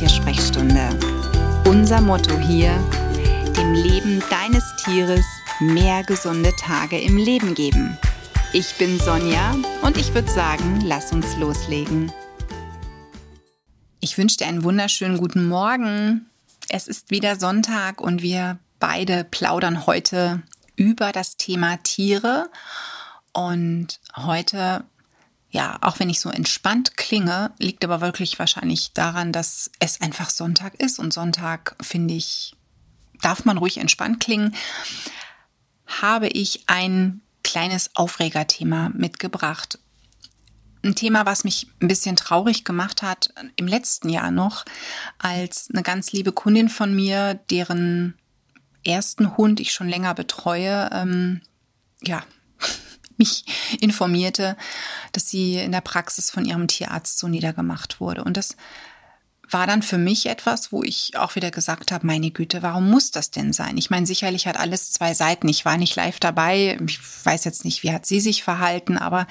Tiersprechstunde. Unser Motto hier, dem Leben deines Tieres mehr gesunde Tage im Leben geben. Ich bin Sonja und ich würde sagen, lass uns loslegen. Ich wünsche dir einen wunderschönen guten Morgen. Es ist wieder Sonntag und wir beide plaudern heute über das Thema Tiere. Und heute ja, auch wenn ich so entspannt klinge, liegt aber wirklich wahrscheinlich daran, dass es einfach Sonntag ist. Und Sonntag, finde ich, darf man ruhig entspannt klingen, habe ich ein kleines Aufregerthema mitgebracht. Ein Thema, was mich ein bisschen traurig gemacht hat im letzten Jahr noch, als eine ganz liebe Kundin von mir, deren ersten Hund ich schon länger betreue, ähm, ja, mich informierte, dass sie in der Praxis von ihrem Tierarzt so niedergemacht wurde. Und das war dann für mich etwas, wo ich auch wieder gesagt habe, meine Güte, warum muss das denn sein? Ich meine, sicherlich hat alles zwei Seiten. Ich war nicht live dabei. Ich weiß jetzt nicht, wie hat sie sich verhalten, aber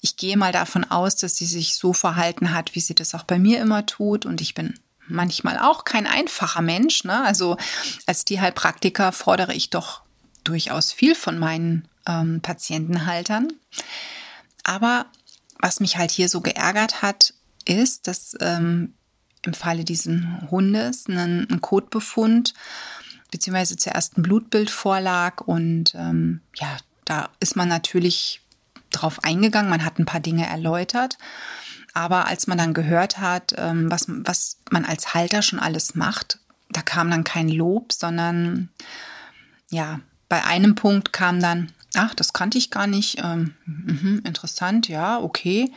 ich gehe mal davon aus, dass sie sich so verhalten hat, wie sie das auch bei mir immer tut. Und ich bin manchmal auch kein einfacher Mensch. Ne? Also als Tierheilpraktiker fordere ich doch durchaus viel von meinen ähm, Patientenhaltern. Aber was mich halt hier so geärgert hat, ist, dass ähm, im Falle dieses Hundes ein, ein Kotbefund beziehungsweise zuerst ein Blutbild vorlag und ähm, ja, da ist man natürlich drauf eingegangen, man hat ein paar Dinge erläutert. Aber als man dann gehört hat, ähm, was, was man als Halter schon alles macht, da kam dann kein Lob, sondern ja, bei einem Punkt kam dann, ach, das kannte ich gar nicht, ähm, mh, interessant, ja, okay.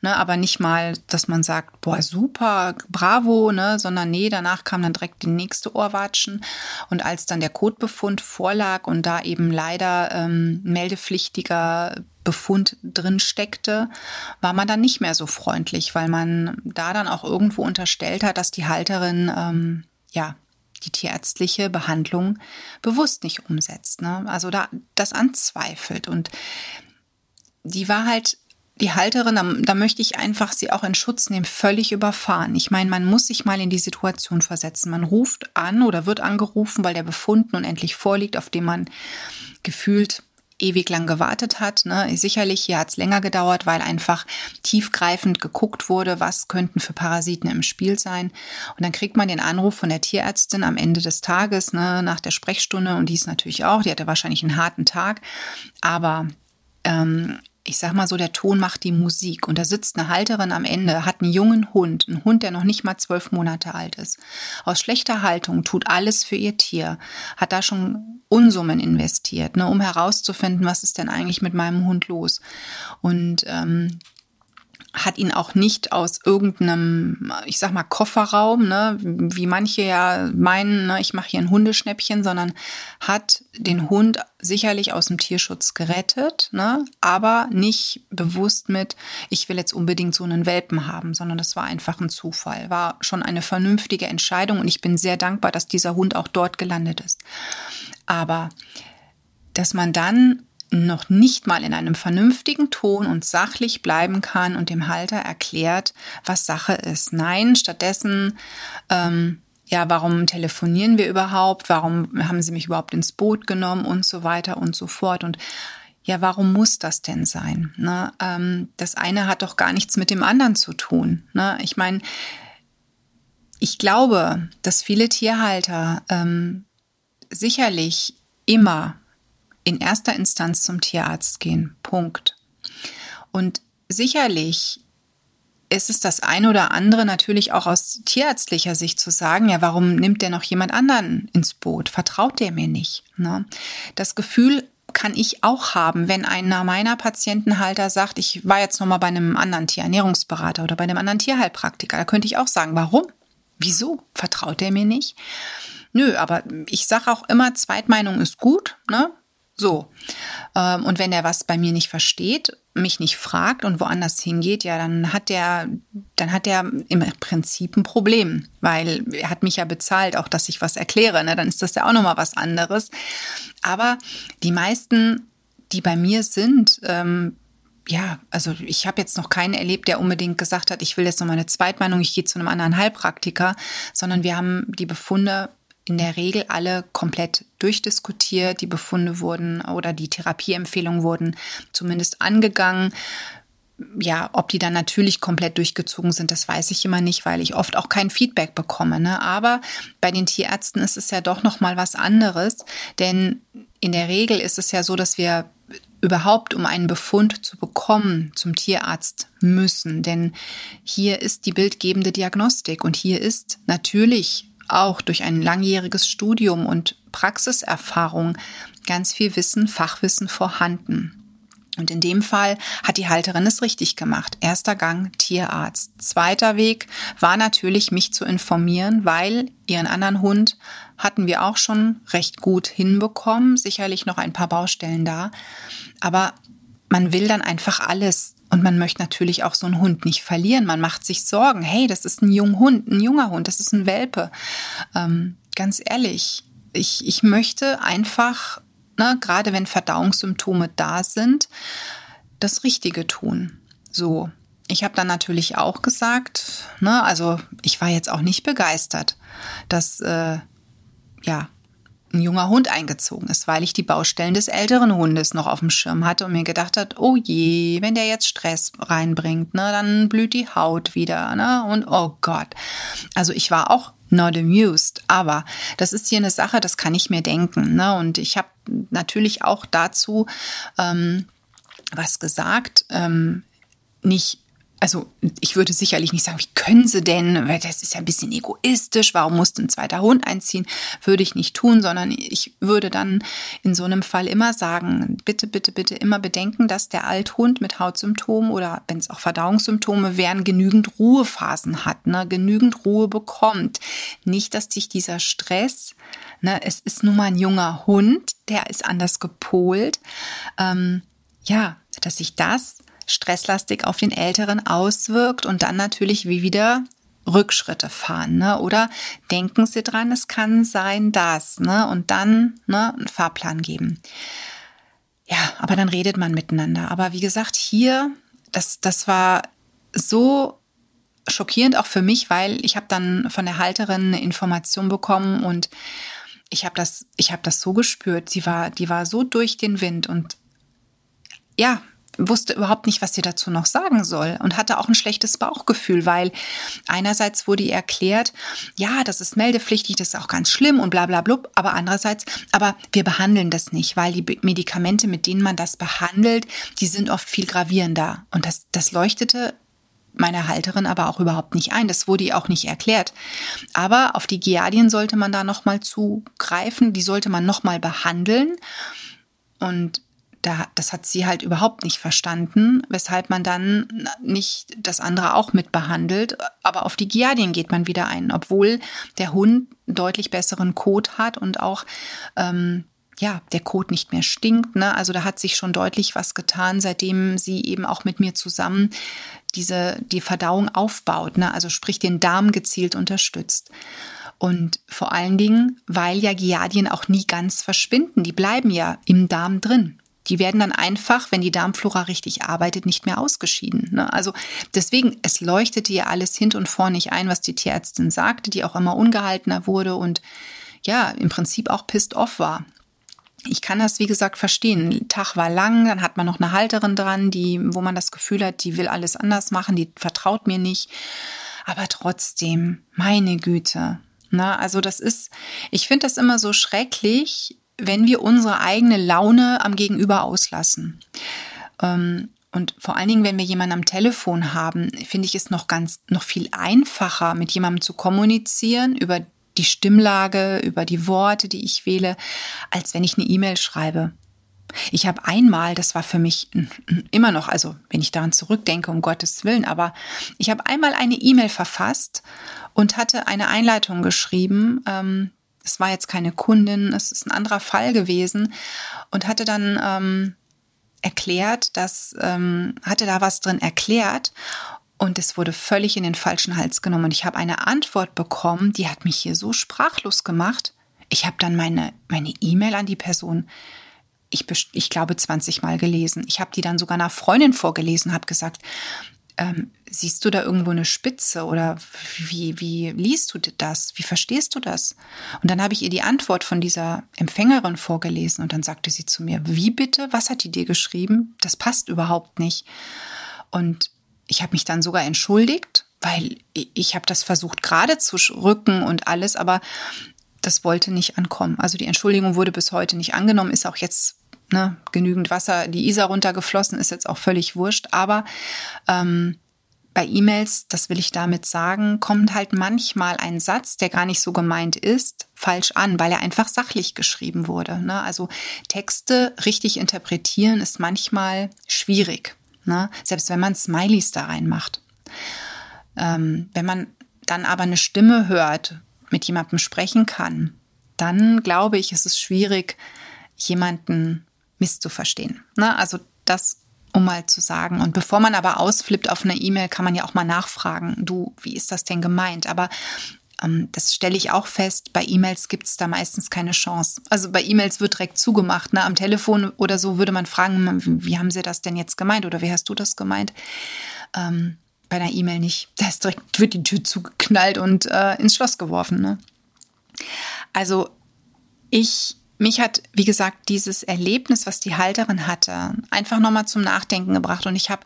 Ne, aber nicht mal, dass man sagt, boah, super, bravo, ne, sondern nee, danach kam dann direkt die nächste Ohrwatschen. Und als dann der Kotbefund vorlag und da eben leider ähm, meldepflichtiger Befund drin steckte, war man dann nicht mehr so freundlich, weil man da dann auch irgendwo unterstellt hat, dass die Halterin ähm, ja die tierärztliche Behandlung bewusst nicht umsetzt. Ne? Also da das anzweifelt. Und die war halt die Halterin, da, da, möchte ich einfach sie auch in Schutz nehmen, völlig überfahren. Ich meine, man muss sich mal in die Situation versetzen. Man ruft an oder wird angerufen, weil der Befund nun endlich vorliegt, auf dem man gefühlt ewig lang gewartet hat. Ne? Sicherlich, hier hat es länger gedauert, weil einfach tiefgreifend geguckt wurde, was könnten für Parasiten im Spiel sein. Und dann kriegt man den Anruf von der Tierärztin am Ende des Tages, ne, nach der Sprechstunde. Und die ist natürlich auch, die hatte wahrscheinlich einen harten Tag. Aber ähm, ich sag mal so, der Ton macht die Musik. Und da sitzt eine Halterin am Ende, hat einen jungen Hund, einen Hund, der noch nicht mal zwölf Monate alt ist. Aus schlechter Haltung tut alles für ihr Tier, hat da schon Unsummen investiert, ne, um herauszufinden, was ist denn eigentlich mit meinem Hund los. Und ähm, hat ihn auch nicht aus irgendeinem, ich sag mal, Kofferraum, ne, wie manche ja meinen, ne, ich mache hier ein Hundeschnäppchen, sondern hat den Hund sicherlich aus dem Tierschutz gerettet, ne, aber nicht bewusst mit, ich will jetzt unbedingt so einen Welpen haben, sondern das war einfach ein Zufall, war schon eine vernünftige Entscheidung und ich bin sehr dankbar, dass dieser Hund auch dort gelandet ist. Aber dass man dann noch nicht mal in einem vernünftigen Ton und sachlich bleiben kann und dem Halter erklärt, was Sache ist. Nein, stattdessen, ähm, ja, warum telefonieren wir überhaupt? Warum haben Sie mich überhaupt ins Boot genommen und so weiter und so fort? Und ja, warum muss das denn sein? Ne? Ähm, das eine hat doch gar nichts mit dem anderen zu tun. Ne? Ich meine, ich glaube, dass viele Tierhalter ähm, sicherlich immer in erster Instanz zum Tierarzt gehen. Punkt. Und sicherlich ist es das eine oder andere natürlich auch aus tierärztlicher Sicht zu sagen, ja, warum nimmt der noch jemand anderen ins Boot? Vertraut der mir nicht? Ne? Das Gefühl kann ich auch haben, wenn einer meiner Patientenhalter sagt, ich war jetzt noch mal bei einem anderen Tierernährungsberater oder bei einem anderen Tierheilpraktiker. Da könnte ich auch sagen, warum? Wieso? Vertraut der mir nicht? Nö, aber ich sage auch immer, Zweitmeinung ist gut. Ne? So. Ähm, und wenn er was bei mir nicht versteht, mich nicht fragt und woanders hingeht, ja, dann hat der, dann hat er im Prinzip ein Problem, weil er hat mich ja bezahlt, auch dass ich was erkläre, ne? dann ist das ja auch nochmal was anderes. Aber die meisten, die bei mir sind, ähm, ja, also ich habe jetzt noch keinen erlebt, der unbedingt gesagt hat, ich will jetzt noch mal eine Zweitmeinung, ich gehe zu einem anderen Heilpraktiker, sondern wir haben die Befunde in der Regel alle komplett durchdiskutiert. Die Befunde wurden oder die Therapieempfehlungen wurden zumindest angegangen. Ja, ob die dann natürlich komplett durchgezogen sind, das weiß ich immer nicht, weil ich oft auch kein Feedback bekomme. Ne? Aber bei den Tierärzten ist es ja doch noch mal was anderes, denn in der Regel ist es ja so, dass wir überhaupt, um einen Befund zu bekommen, zum Tierarzt müssen. Denn hier ist die bildgebende Diagnostik und hier ist natürlich auch durch ein langjähriges Studium und Praxiserfahrung ganz viel Wissen, Fachwissen vorhanden. Und in dem Fall hat die Halterin es richtig gemacht. Erster Gang Tierarzt. Zweiter Weg war natürlich, mich zu informieren, weil ihren anderen Hund hatten wir auch schon recht gut hinbekommen. Sicherlich noch ein paar Baustellen da. Aber man will dann einfach alles. Und man möchte natürlich auch so einen Hund nicht verlieren. Man macht sich Sorgen. Hey, das ist ein junger Hund, ein junger Hund, das ist ein Welpe. Ähm, ganz ehrlich, ich, ich möchte einfach ne, gerade wenn Verdauungssymptome da sind, das Richtige tun. So. Ich habe dann natürlich auch gesagt, ne, also ich war jetzt auch nicht begeistert, dass äh, ja ein junger Hund eingezogen ist, weil ich die Baustellen des älteren Hundes noch auf dem Schirm hatte und mir gedacht hat, oh je, wenn der jetzt Stress reinbringt, ne, dann blüht die Haut wieder, ne, und oh Gott. Also ich war auch not amused. Aber das ist hier eine Sache, das kann ich mir denken. Ne? Und ich habe natürlich auch dazu ähm, was gesagt. Ähm, nicht also ich würde sicherlich nicht sagen, wie können sie denn, weil das ist ja ein bisschen egoistisch, warum musste ein zweiter Hund einziehen, würde ich nicht tun, sondern ich würde dann in so einem Fall immer sagen, bitte, bitte, bitte immer bedenken, dass der Althund mit Hautsymptomen oder wenn es auch Verdauungssymptome wären, genügend Ruhephasen hat, ne, genügend Ruhe bekommt. Nicht, dass sich dieser Stress, ne, es ist nun mal ein junger Hund, der ist anders gepolt, ähm, ja, dass sich das stresslastig auf den Älteren auswirkt und dann natürlich wie wieder Rückschritte fahren, ne? Oder denken Sie dran, es kann sein, dass, ne? Und dann ne, einen Fahrplan geben. Ja, aber dann redet man miteinander. Aber wie gesagt, hier, das, das war so schockierend auch für mich, weil ich habe dann von der Halterin eine Information bekommen und ich habe das, ich das so gespürt. Sie war, die war so durch den Wind und ja, wusste überhaupt nicht, was sie dazu noch sagen soll und hatte auch ein schlechtes Bauchgefühl, weil einerseits wurde ihr erklärt, ja, das ist meldepflichtig, das ist auch ganz schlimm und bla bla blub, aber andererseits, aber wir behandeln das nicht, weil die Medikamente, mit denen man das behandelt, die sind oft viel gravierender. Und das, das leuchtete meiner Halterin aber auch überhaupt nicht ein. Das wurde ihr auch nicht erklärt. Aber auf die Giardien sollte man da nochmal zugreifen, die sollte man nochmal behandeln. Und da, das hat sie halt überhaupt nicht verstanden, weshalb man dann nicht das andere auch mit behandelt. Aber auf die Giardien geht man wieder ein, obwohl der Hund deutlich besseren Kot hat und auch ähm, ja, der Kot nicht mehr stinkt. Ne? Also da hat sich schon deutlich was getan, seitdem sie eben auch mit mir zusammen diese, die Verdauung aufbaut, ne? also sprich den Darm gezielt unterstützt. Und vor allen Dingen, weil ja Giardien auch nie ganz verschwinden, die bleiben ja im Darm drin die werden dann einfach, wenn die Darmflora richtig arbeitet, nicht mehr ausgeschieden. Ne? Also deswegen, es leuchtete ja alles hin und vor nicht ein, was die Tierärztin sagte, die auch immer ungehaltener wurde und ja, im Prinzip auch pissed off war. Ich kann das, wie gesagt, verstehen. Tag war lang, dann hat man noch eine Halterin dran, die, wo man das Gefühl hat, die will alles anders machen, die vertraut mir nicht. Aber trotzdem, meine Güte. Na, ne? also das ist, ich finde das immer so schrecklich, wenn wir unsere eigene Laune am Gegenüber auslassen. Ähm, und vor allen Dingen, wenn wir jemanden am Telefon haben, finde ich es noch ganz, noch viel einfacher, mit jemandem zu kommunizieren über die Stimmlage, über die Worte, die ich wähle, als wenn ich eine E-Mail schreibe. Ich habe einmal, das war für mich immer noch, also wenn ich daran zurückdenke, um Gottes Willen, aber ich habe einmal eine E-Mail verfasst und hatte eine Einleitung geschrieben, ähm, es war jetzt keine Kundin, es ist ein anderer Fall gewesen und hatte dann ähm, erklärt, dass ähm, hatte da was drin erklärt und es wurde völlig in den falschen Hals genommen. Und ich habe eine Antwort bekommen, die hat mich hier so sprachlos gemacht. Ich habe dann meine meine E-Mail an die Person ich, ich glaube, 20 Mal gelesen. Ich habe die dann sogar einer Freundin vorgelesen, habe gesagt, ähm, siehst du da irgendwo eine Spitze oder wie, wie liest du das? Wie verstehst du das? Und dann habe ich ihr die Antwort von dieser Empfängerin vorgelesen und dann sagte sie zu mir, wie bitte? Was hat die dir geschrieben? Das passt überhaupt nicht. Und ich habe mich dann sogar entschuldigt, weil ich habe das versucht gerade zu rücken und alles, aber das wollte nicht ankommen. Also die Entschuldigung wurde bis heute nicht angenommen, ist auch jetzt ne, genügend Wasser die Isar runtergeflossen, ist jetzt auch völlig wurscht. Aber ähm, bei E-Mails, das will ich damit sagen, kommt halt manchmal ein Satz, der gar nicht so gemeint ist, falsch an, weil er einfach sachlich geschrieben wurde. Ne? Also Texte richtig interpretieren ist manchmal schwierig, ne? selbst wenn man Smileys da reinmacht. Ähm, wenn man dann aber eine Stimme hört, mit jemandem sprechen kann, dann glaube ich, ist es schwierig, jemanden misszuverstehen. Ne? Also das, um mal zu sagen. Und bevor man aber ausflippt auf eine E-Mail, kann man ja auch mal nachfragen, du, wie ist das denn gemeint? Aber ähm, das stelle ich auch fest, bei E-Mails gibt es da meistens keine Chance. Also bei E-Mails wird direkt zugemacht. Ne? Am Telefon oder so würde man fragen, wie haben Sie das denn jetzt gemeint oder wie hast du das gemeint? Ähm, bei einer E-Mail nicht. Da ist direkt, wird die Tür zugeknallt und äh, ins Schloss geworfen. Ne? Also ich, mich hat, wie gesagt, dieses Erlebnis, was die Halterin hatte, einfach nochmal zum Nachdenken gebracht. Und ich habe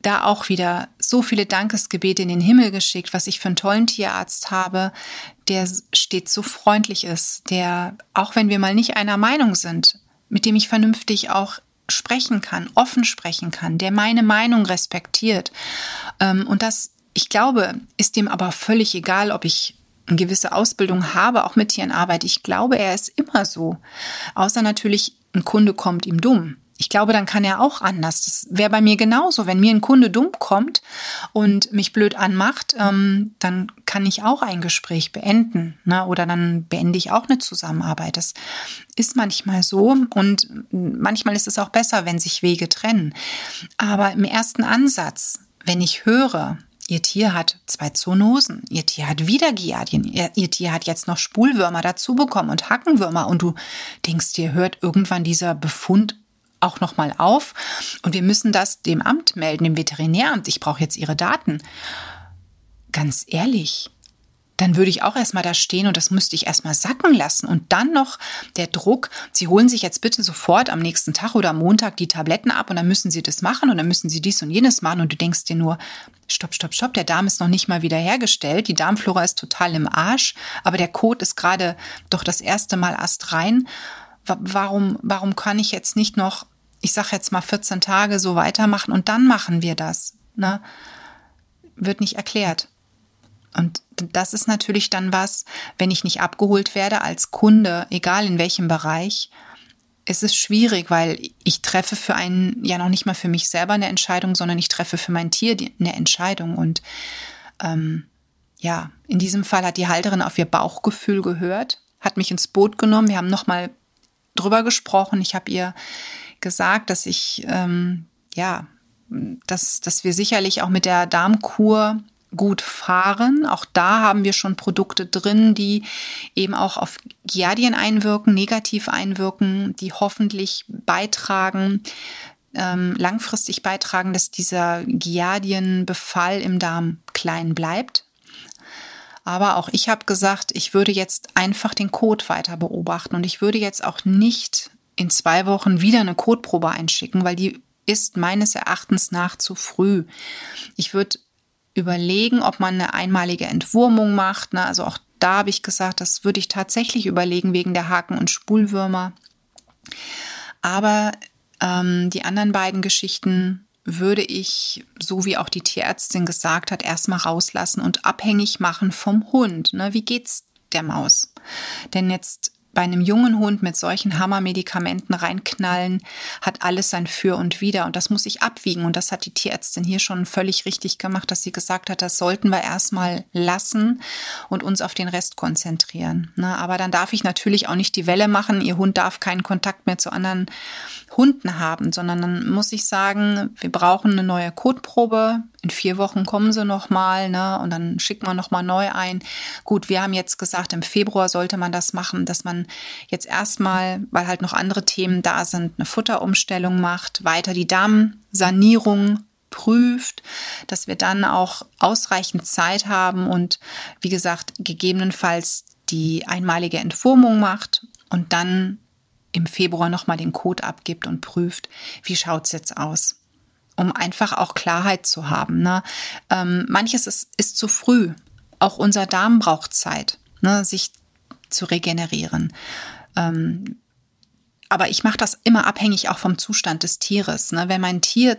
da auch wieder so viele Dankesgebete in den Himmel geschickt, was ich für einen tollen Tierarzt habe, der stets so freundlich ist, der, auch wenn wir mal nicht einer Meinung sind, mit dem ich vernünftig auch sprechen kann, offen sprechen kann, der meine Meinung respektiert. Ähm, und das, ich glaube, ist dem aber völlig egal, ob ich eine gewisse Ausbildung habe, auch mit Tierenarbeit. Ich glaube, er ist immer so. Außer natürlich, ein Kunde kommt ihm dumm. Ich glaube, dann kann er auch anders. Das wäre bei mir genauso. Wenn mir ein Kunde dumm kommt und mich blöd anmacht, ähm, dann kann ich auch ein Gespräch beenden. Ne? Oder dann beende ich auch eine Zusammenarbeit. Das ist manchmal so und manchmal ist es auch besser, wenn sich Wege trennen. Aber im ersten Ansatz, wenn ich höre, Ihr Tier hat zwei Zoonosen. Ihr Tier hat wieder Giardien. Ihr, ihr, Tier hat jetzt noch Spulwürmer dazu bekommen und Hackenwürmer. Und du denkst dir, hört irgendwann dieser Befund auch nochmal auf und wir müssen das dem Amt melden, dem Veterinäramt. Ich brauche jetzt Ihre Daten. Ganz ehrlich, dann würde ich auch erstmal da stehen und das müsste ich erstmal sacken lassen. Und dann noch der Druck, Sie holen sich jetzt bitte sofort am nächsten Tag oder am Montag die Tabletten ab und dann müssen Sie das machen und dann müssen Sie dies und jenes machen und du denkst dir nur, stopp, stopp, stopp, der Darm ist noch nicht mal wiederhergestellt, die Darmflora ist total im Arsch, aber der Kot ist gerade doch das erste Mal astrein. Warum, warum kann ich jetzt nicht noch ich sage jetzt mal 14 Tage so weitermachen und dann machen wir das. Ne? Wird nicht erklärt. Und das ist natürlich dann was, wenn ich nicht abgeholt werde als Kunde, egal in welchem Bereich, ist es schwierig, weil ich treffe für einen, ja noch nicht mal für mich selber eine Entscheidung, sondern ich treffe für mein Tier eine Entscheidung. Und ähm, ja, in diesem Fall hat die Halterin auf ihr Bauchgefühl gehört, hat mich ins Boot genommen. Wir haben nochmal drüber gesprochen. Ich habe ihr gesagt, dass ich, ähm, ja, dass, dass wir sicherlich auch mit der Darmkur gut fahren. Auch da haben wir schon Produkte drin, die eben auch auf Giardien einwirken, negativ einwirken, die hoffentlich beitragen, ähm, langfristig beitragen, dass dieser Giardienbefall im Darm klein bleibt. Aber auch ich habe gesagt, ich würde jetzt einfach den Code weiter beobachten und ich würde jetzt auch nicht in zwei Wochen wieder eine Kotprobe einschicken, weil die ist meines Erachtens nach zu früh. Ich würde überlegen, ob man eine einmalige Entwurmung macht. Ne? Also auch da habe ich gesagt, das würde ich tatsächlich überlegen wegen der Haken- und Spulwürmer. Aber ähm, die anderen beiden Geschichten würde ich, so wie auch die Tierärztin gesagt hat, erstmal rauslassen und abhängig machen vom Hund. Ne? Wie geht's der Maus? Denn jetzt bei einem jungen Hund mit solchen Hammermedikamenten reinknallen, hat alles sein Für und Wider. Und das muss ich abwiegen. Und das hat die Tierärztin hier schon völlig richtig gemacht, dass sie gesagt hat, das sollten wir erstmal lassen und uns auf den Rest konzentrieren. Ne? Aber dann darf ich natürlich auch nicht die Welle machen. Ihr Hund darf keinen Kontakt mehr zu anderen Hunden haben, sondern dann muss ich sagen, wir brauchen eine neue Kotprobe. In vier Wochen kommen sie nochmal, ne? Und dann schickt man nochmal neu ein. Gut, wir haben jetzt gesagt, im Februar sollte man das machen, dass man jetzt erstmal, weil halt noch andere Themen da sind, eine Futterumstellung macht, weiter die Darmsanierung prüft, dass wir dann auch ausreichend Zeit haben und wie gesagt, gegebenenfalls die einmalige Entwurmung macht und dann im Februar nochmal den Code abgibt und prüft, wie schaut's jetzt aus um einfach auch Klarheit zu haben. Ne? Ähm, manches ist, ist zu früh. Auch unser Darm braucht Zeit, ne, sich zu regenerieren. Ähm, aber ich mache das immer abhängig auch vom Zustand des Tieres. Ne? Wenn mein Tier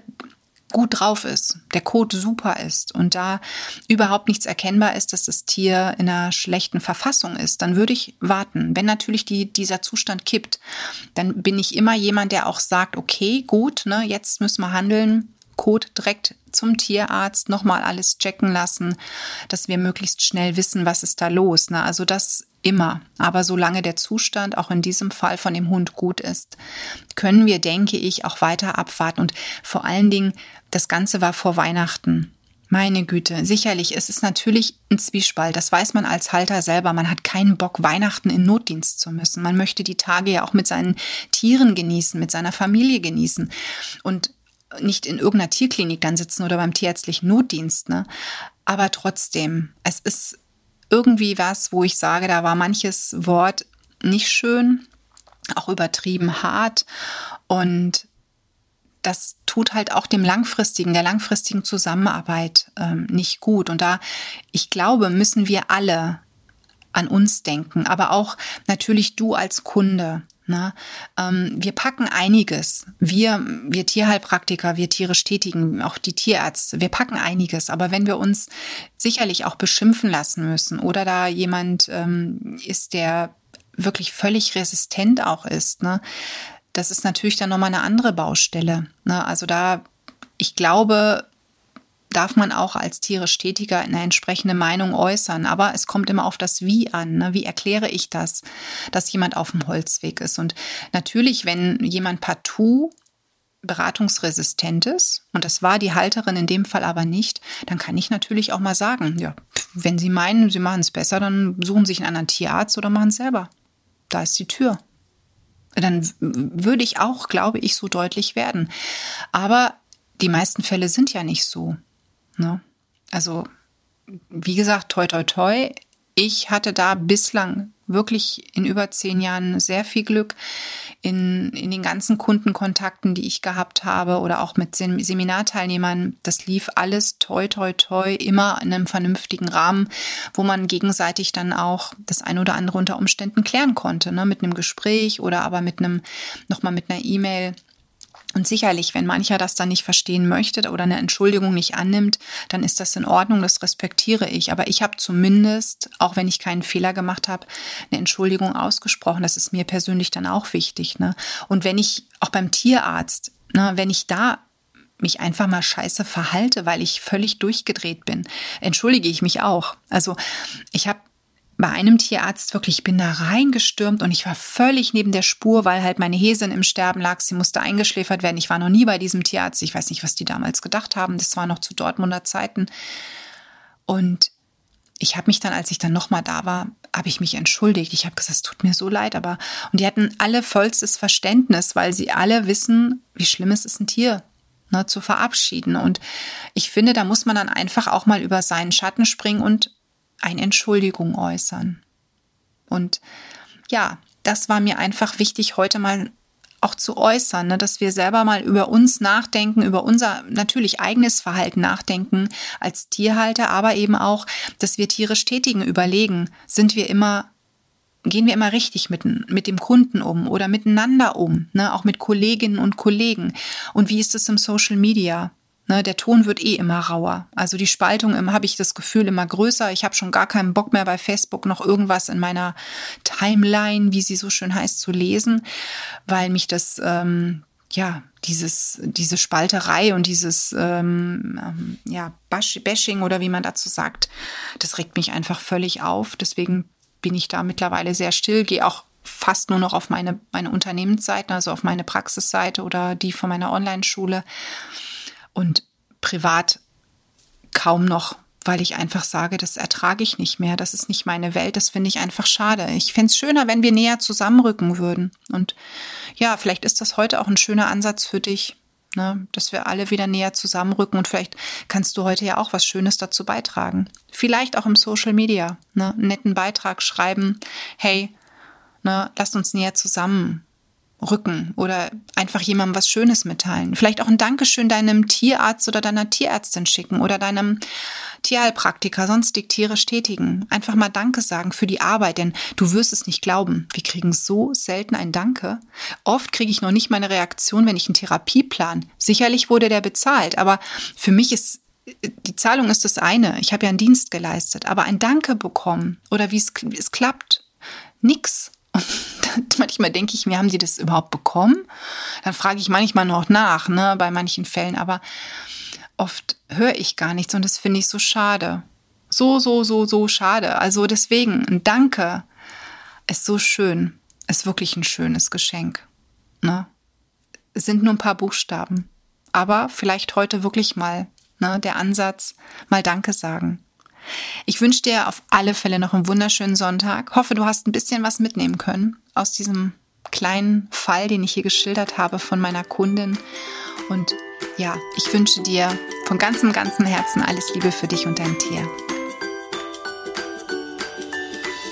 gut drauf ist, der Kot super ist und da überhaupt nichts erkennbar ist, dass das Tier in einer schlechten Verfassung ist, dann würde ich warten. Wenn natürlich die, dieser Zustand kippt, dann bin ich immer jemand, der auch sagt, okay, gut, ne, jetzt müssen wir handeln, Kot direkt zum Tierarzt, nochmal alles checken lassen, dass wir möglichst schnell wissen, was ist da los. Ne? Also das immer. Aber solange der Zustand auch in diesem Fall von dem Hund gut ist, können wir, denke ich, auch weiter abwarten. Und vor allen Dingen, das Ganze war vor Weihnachten. Meine Güte, sicherlich, es ist natürlich ein Zwiespalt. Das weiß man als Halter selber. Man hat keinen Bock, Weihnachten in Notdienst zu müssen. Man möchte die Tage ja auch mit seinen Tieren genießen, mit seiner Familie genießen und nicht in irgendeiner Tierklinik dann sitzen oder beim tierärztlichen Notdienst. Ne? Aber trotzdem, es ist irgendwie was, wo ich sage, da war manches Wort nicht schön, auch übertrieben hart und das tut halt auch dem langfristigen, der langfristigen Zusammenarbeit ähm, nicht gut. Und da, ich glaube, müssen wir alle an uns denken, aber auch natürlich du als Kunde. Ne? Ähm, wir packen einiges. Wir, wir Tierheilpraktiker, wir tierisch Tätigen, auch die Tierärzte, wir packen einiges. Aber wenn wir uns sicherlich auch beschimpfen lassen müssen oder da jemand ähm, ist, der wirklich völlig resistent auch ist, ne? Das ist natürlich dann nochmal eine andere Baustelle. Ne? Also da, ich glaube, darf man auch als tierisch Tätiger eine entsprechende Meinung äußern. Aber es kommt immer auf das Wie an. Ne? Wie erkläre ich das, dass jemand auf dem Holzweg ist? Und natürlich, wenn jemand partout beratungsresistent ist, und das war die Halterin in dem Fall aber nicht, dann kann ich natürlich auch mal sagen, ja, wenn Sie meinen, Sie machen es besser, dann suchen Sie sich einen anderen Tierarzt oder machen es selber. Da ist die Tür. Dann würde ich auch, glaube ich, so deutlich werden. Aber die meisten Fälle sind ja nicht so. Ne? Also, wie gesagt, toi, toi, toi. Ich hatte da bislang wirklich in über zehn Jahren sehr viel Glück in, in den ganzen Kundenkontakten, die ich gehabt habe oder auch mit Seminarteilnehmern. Das lief alles toi, toi, toi, immer in einem vernünftigen Rahmen, wo man gegenseitig dann auch das eine oder andere unter Umständen klären konnte, ne? mit einem Gespräch oder aber mit einem, nochmal mit einer E-Mail und sicherlich, wenn mancher das dann nicht verstehen möchte oder eine Entschuldigung nicht annimmt, dann ist das in Ordnung, das respektiere ich. Aber ich habe zumindest, auch wenn ich keinen Fehler gemacht habe, eine Entschuldigung ausgesprochen. Das ist mir persönlich dann auch wichtig. Ne? Und wenn ich auch beim Tierarzt, ne, wenn ich da mich einfach mal scheiße verhalte, weil ich völlig durchgedreht bin, entschuldige ich mich auch. Also ich habe bei einem Tierarzt wirklich, ich bin da reingestürmt und ich war völlig neben der Spur, weil halt meine Häsin im Sterben lag. Sie musste eingeschläfert werden. Ich war noch nie bei diesem Tierarzt. Ich weiß nicht, was die damals gedacht haben. Das war noch zu Dortmunder Zeiten. Und ich habe mich dann, als ich dann nochmal da war, habe ich mich entschuldigt. Ich habe gesagt, es tut mir so leid, aber und die hatten alle vollstes Verständnis, weil sie alle wissen, wie schlimm es ist, ein Tier ne, zu verabschieden. Und ich finde, da muss man dann einfach auch mal über seinen Schatten springen und eine Entschuldigung äußern. Und ja, das war mir einfach wichtig, heute mal auch zu äußern, ne, dass wir selber mal über uns nachdenken, über unser natürlich eigenes Verhalten nachdenken als Tierhalter, aber eben auch, dass wir Tiere stetigen überlegen, sind wir immer gehen wir immer richtig mit, mit dem Kunden um oder miteinander um, ne, auch mit Kolleginnen und Kollegen. Und wie ist es im Social Media? Ne, der Ton wird eh immer rauer. Also die Spaltung habe ich das Gefühl immer größer. Ich habe schon gar keinen Bock mehr bei Facebook noch irgendwas in meiner Timeline, wie sie so schön heißt, zu lesen, weil mich das ähm, ja dieses diese Spalterei und dieses ähm, ähm ja Bashing oder wie man dazu sagt, das regt mich einfach völlig auf. Deswegen bin ich da mittlerweile sehr still, gehe auch fast nur noch auf meine meine Unternehmensseiten, also auf meine Praxisseite oder die von meiner Online-Schule und privat kaum noch, weil ich einfach sage, das ertrage ich nicht mehr, das ist nicht meine Welt, das finde ich einfach schade. Ich fände es schöner, wenn wir näher zusammenrücken würden. Und ja, vielleicht ist das heute auch ein schöner Ansatz für dich, ne, dass wir alle wieder näher zusammenrücken und vielleicht kannst du heute ja auch was Schönes dazu beitragen. Vielleicht auch im Social Media, ne, einen netten Beitrag schreiben, hey, ne, lasst uns näher zusammen rücken oder einfach jemandem was Schönes mitteilen. Vielleicht auch ein Dankeschön deinem Tierarzt oder deiner Tierärztin schicken oder deinem Tierheilpraktiker, sonstig Tiere stetigen. Einfach mal Danke sagen für die Arbeit, denn du wirst es nicht glauben. Wir kriegen so selten ein Danke. Oft kriege ich noch nicht meine Reaktion, wenn ich einen Therapieplan. Sicherlich wurde der bezahlt, aber für mich ist die Zahlung ist das eine. Ich habe ja einen Dienst geleistet, aber ein Danke bekommen oder wie es, es klappt, nix. Manchmal denke ich mir, haben die das überhaupt bekommen? Dann frage ich manchmal noch nach, ne, bei manchen Fällen, aber oft höre ich gar nichts und das finde ich so schade. So, so, so, so schade. Also deswegen, ein Danke ist so schön, ist wirklich ein schönes Geschenk. Ne? Es sind nur ein paar Buchstaben. Aber vielleicht heute wirklich mal ne, der Ansatz, mal Danke sagen. Ich wünsche dir auf alle Fälle noch einen wunderschönen Sonntag. Hoffe, du hast ein bisschen was mitnehmen können aus diesem kleinen Fall, den ich hier geschildert habe von meiner Kundin. Und ja, ich wünsche dir von ganzem, ganzem Herzen alles Liebe für dich und dein Tier.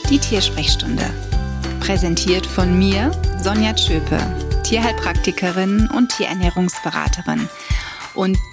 Die Tiersprechstunde. Präsentiert von mir, Sonja Tschöpe, Tierheilpraktikerin und Tierernährungsberaterin. Und